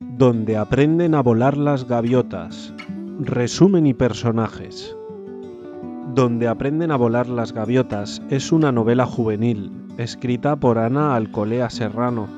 donde aprenden a volar las gaviotas. Resumen y personajes. Donde aprenden a volar las gaviotas es una novela juvenil, escrita por Ana Alcolea Serrano.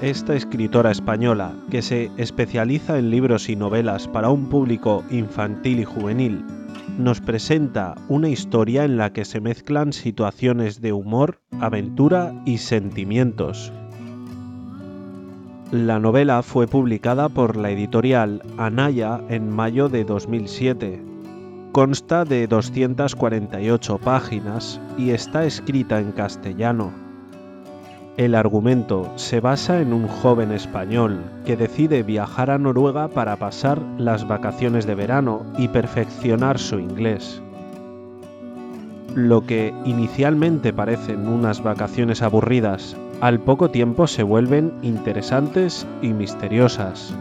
Esta escritora española, que se especializa en libros y novelas para un público infantil y juvenil, nos presenta una historia en la que se mezclan situaciones de humor, aventura y sentimientos. La novela fue publicada por la editorial Anaya en mayo de 2007. Consta de 248 páginas y está escrita en castellano. El argumento se basa en un joven español que decide viajar a Noruega para pasar las vacaciones de verano y perfeccionar su inglés. Lo que inicialmente parecen unas vacaciones aburridas al poco tiempo se vuelven interesantes y misteriosas.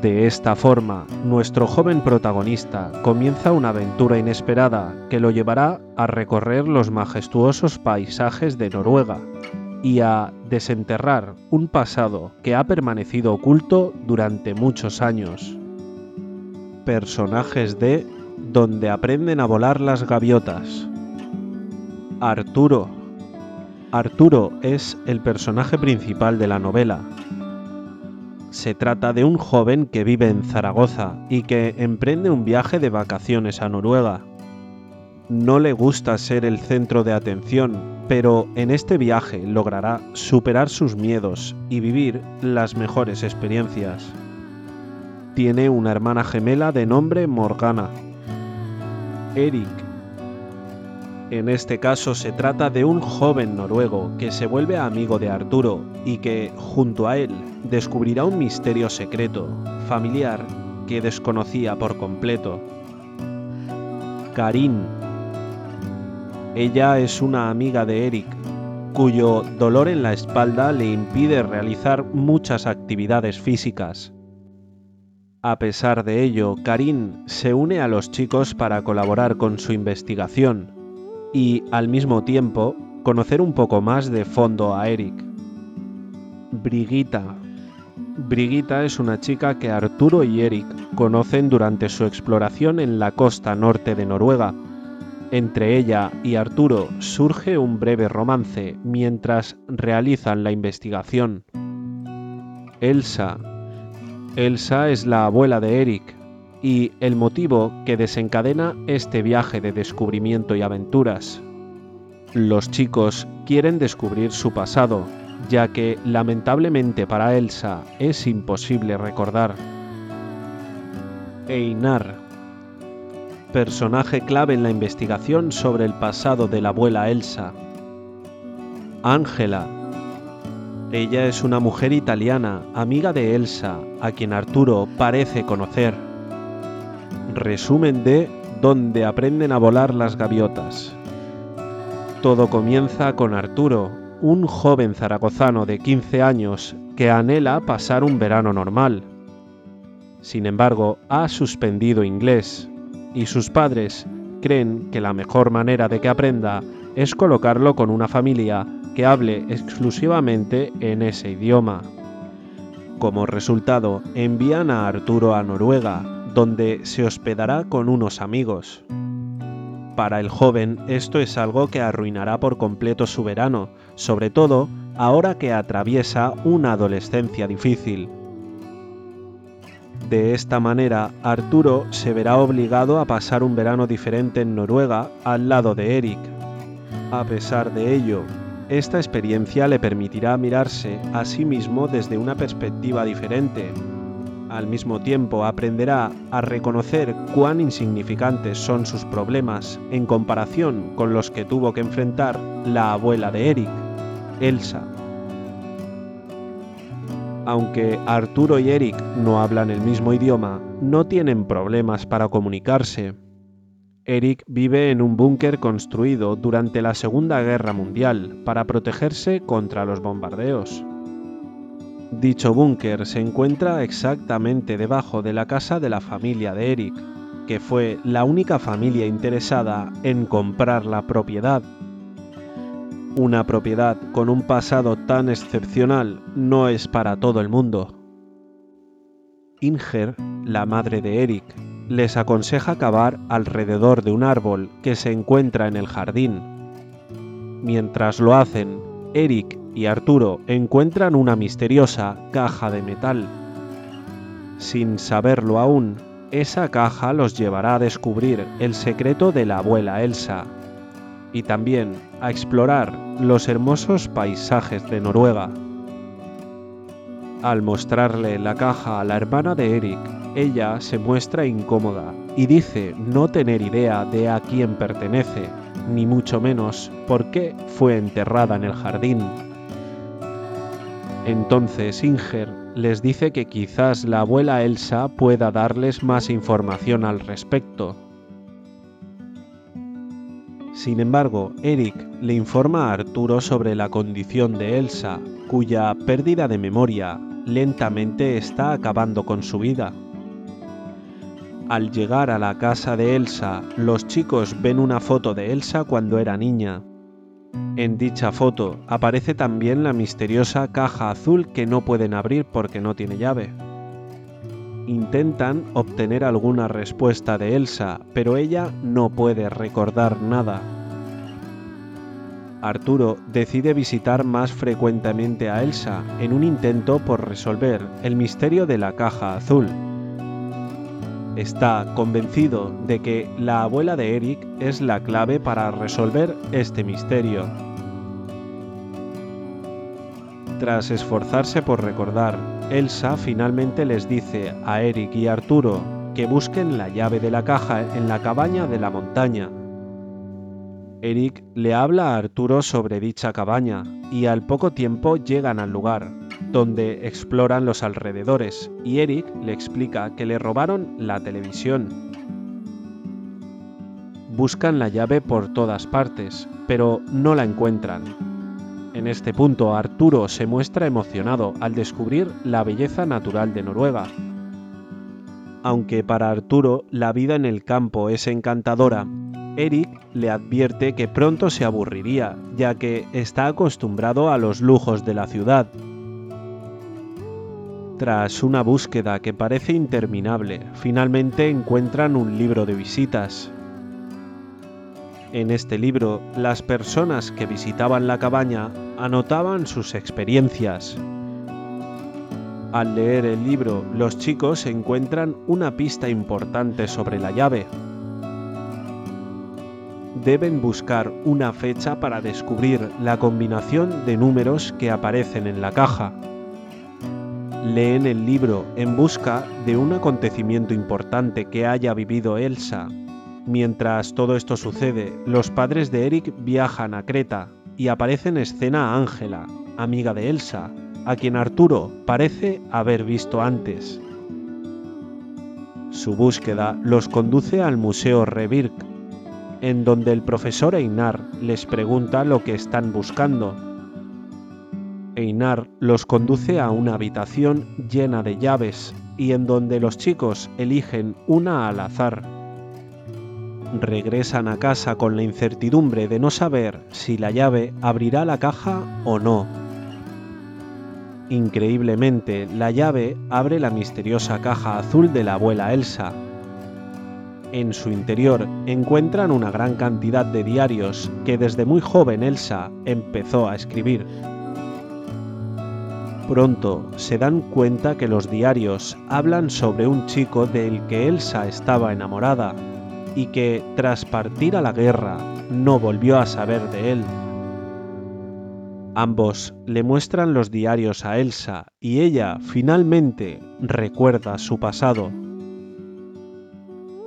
De esta forma, nuestro joven protagonista comienza una aventura inesperada que lo llevará a recorrer los majestuosos paisajes de Noruega y a desenterrar un pasado que ha permanecido oculto durante muchos años. Personajes de Donde aprenden a volar las gaviotas. Arturo, Arturo es el personaje principal de la novela. Se trata de un joven que vive en Zaragoza y que emprende un viaje de vacaciones a Noruega. No le gusta ser el centro de atención, pero en este viaje logrará superar sus miedos y vivir las mejores experiencias. Tiene una hermana gemela de nombre Morgana. Eric en este caso se trata de un joven noruego que se vuelve amigo de Arturo y que, junto a él, descubrirá un misterio secreto, familiar, que desconocía por completo. Karin. Ella es una amiga de Eric, cuyo dolor en la espalda le impide realizar muchas actividades físicas. A pesar de ello, Karin se une a los chicos para colaborar con su investigación y al mismo tiempo conocer un poco más de fondo a Eric. Brigitta. Brigitta es una chica que Arturo y Eric conocen durante su exploración en la costa norte de Noruega. Entre ella y Arturo surge un breve romance mientras realizan la investigación. Elsa. Elsa es la abuela de Eric, y el motivo que desencadena este viaje de descubrimiento y aventuras. Los chicos quieren descubrir su pasado, ya que lamentablemente para Elsa es imposible recordar. Einar, personaje clave en la investigación sobre el pasado de la abuela Elsa. Ángela, ella es una mujer italiana, amiga de Elsa, a quien Arturo parece conocer resumen de Donde aprenden a volar las gaviotas. Todo comienza con Arturo, un joven zaragozano de 15 años que anhela pasar un verano normal. Sin embargo, ha suspendido inglés y sus padres creen que la mejor manera de que aprenda es colocarlo con una familia que hable exclusivamente en ese idioma. Como resultado, envían a Arturo a Noruega donde se hospedará con unos amigos. Para el joven esto es algo que arruinará por completo su verano, sobre todo ahora que atraviesa una adolescencia difícil. De esta manera, Arturo se verá obligado a pasar un verano diferente en Noruega al lado de Eric. A pesar de ello, esta experiencia le permitirá mirarse a sí mismo desde una perspectiva diferente al mismo tiempo aprenderá a reconocer cuán insignificantes son sus problemas en comparación con los que tuvo que enfrentar la abuela de Eric, Elsa. Aunque Arturo y Eric no hablan el mismo idioma, no tienen problemas para comunicarse. Eric vive en un búnker construido durante la Segunda Guerra Mundial para protegerse contra los bombardeos. Dicho búnker se encuentra exactamente debajo de la casa de la familia de Eric, que fue la única familia interesada en comprar la propiedad. Una propiedad con un pasado tan excepcional no es para todo el mundo. Inger, la madre de Eric, les aconseja cavar alrededor de un árbol que se encuentra en el jardín. Mientras lo hacen, Eric y Arturo encuentran una misteriosa caja de metal. Sin saberlo aún, esa caja los llevará a descubrir el secreto de la abuela Elsa y también a explorar los hermosos paisajes de Noruega. Al mostrarle la caja a la hermana de Eric, ella se muestra incómoda y dice no tener idea de a quién pertenece, ni mucho menos por qué fue enterrada en el jardín. Entonces Inger les dice que quizás la abuela Elsa pueda darles más información al respecto. Sin embargo, Eric le informa a Arturo sobre la condición de Elsa, cuya pérdida de memoria lentamente está acabando con su vida. Al llegar a la casa de Elsa, los chicos ven una foto de Elsa cuando era niña. En dicha foto aparece también la misteriosa caja azul que no pueden abrir porque no tiene llave. Intentan obtener alguna respuesta de Elsa, pero ella no puede recordar nada. Arturo decide visitar más frecuentemente a Elsa en un intento por resolver el misterio de la caja azul. Está convencido de que la abuela de Eric es la clave para resolver este misterio. Tras esforzarse por recordar, Elsa finalmente les dice a Eric y Arturo que busquen la llave de la caja en la cabaña de la montaña. Eric le habla a Arturo sobre dicha cabaña y al poco tiempo llegan al lugar, donde exploran los alrededores y Eric le explica que le robaron la televisión. Buscan la llave por todas partes, pero no la encuentran. En este punto Arturo se muestra emocionado al descubrir la belleza natural de Noruega. Aunque para Arturo la vida en el campo es encantadora, Eric le advierte que pronto se aburriría, ya que está acostumbrado a los lujos de la ciudad tras una búsqueda que parece interminable, finalmente encuentran un libro de visitas. En este libro, las personas que visitaban la cabaña anotaban sus experiencias. Al leer el libro, los chicos encuentran una pista importante sobre la llave. Deben buscar una fecha para descubrir la combinación de números que aparecen en la caja leen el libro en busca de un acontecimiento importante que haya vivido Elsa. Mientras todo esto sucede, los padres de Eric viajan a Creta y aparece en escena Ángela, amiga de Elsa, a quien Arturo parece haber visto antes. Su búsqueda los conduce al Museo Revirk, en donde el profesor Einar les pregunta lo que están buscando Einar los conduce a una habitación llena de llaves y en donde los chicos eligen una al azar. Regresan a casa con la incertidumbre de no saber si la llave abrirá la caja o no. Increíblemente, la llave abre la misteriosa caja azul de la abuela Elsa. En su interior encuentran una gran cantidad de diarios que desde muy joven Elsa empezó a escribir. Pronto se dan cuenta que los diarios hablan sobre un chico del que Elsa estaba enamorada y que tras partir a la guerra no volvió a saber de él. Ambos le muestran los diarios a Elsa y ella finalmente recuerda su pasado.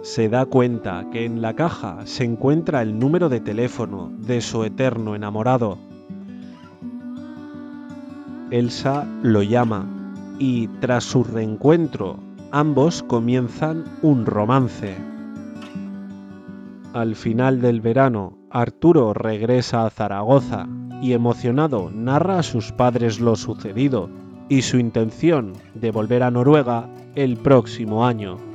Se da cuenta que en la caja se encuentra el número de teléfono de su eterno enamorado Elsa lo llama y tras su reencuentro ambos comienzan un romance. Al final del verano, Arturo regresa a Zaragoza y emocionado narra a sus padres lo sucedido y su intención de volver a Noruega el próximo año.